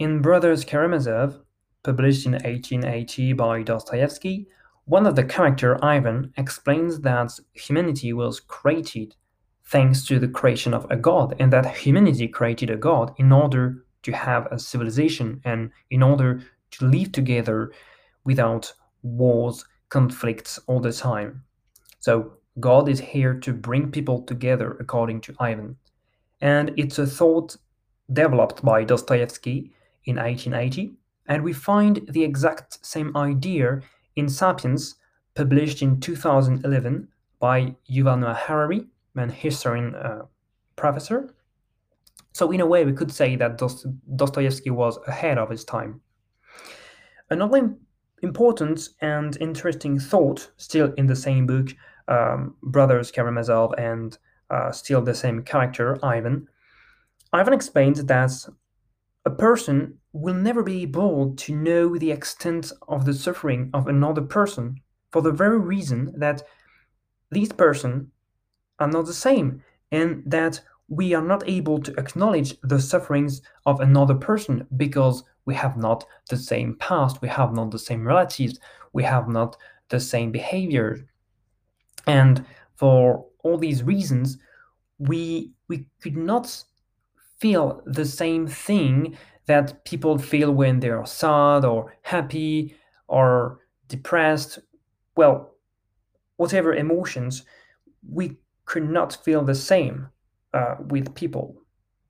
In Brothers Karamazov, published in 1880 by Dostoevsky, one of the character, Ivan, explains that humanity was created thanks to the creation of a god, and that humanity created a god in order to have a civilization and in order to live together without wars, conflicts all the time. So, God is here to bring people together, according to Ivan. And it's a thought developed by Dostoevsky in 1880, and we find the exact same idea in Sapiens, published in 2011 by Yuval Noah Harari, an historian uh, professor. So, in a way, we could say that Dost- Dostoevsky was ahead of his time. Another important and interesting thought, still in the same book, um, Brothers Karamazov, and uh, still the same character, Ivan, Ivan explains that a person will never be able to know the extent of the suffering of another person for the very reason that these persons are not the same and that we are not able to acknowledge the sufferings of another person because we have not the same past, we have not the same relatives, we have not the same behavior. And for all these reasons, we we could not feel the same thing that people feel when they are sad or happy or depressed. Well, whatever emotions, we could not feel the same uh, with people.